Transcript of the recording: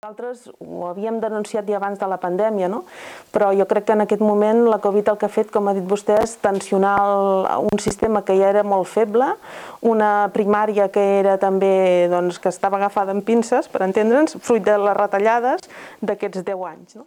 Nosaltres ho havíem denunciat ja abans de la pandèmia, no? però jo crec que en aquest moment la Covid el que ha fet, com ha dit vostè, és tensionar el, un sistema que ja era molt feble, una primària que era també, doncs, que estava agafada en pinces, per entendre'ns, fruit de les retallades d'aquests 10 anys. No?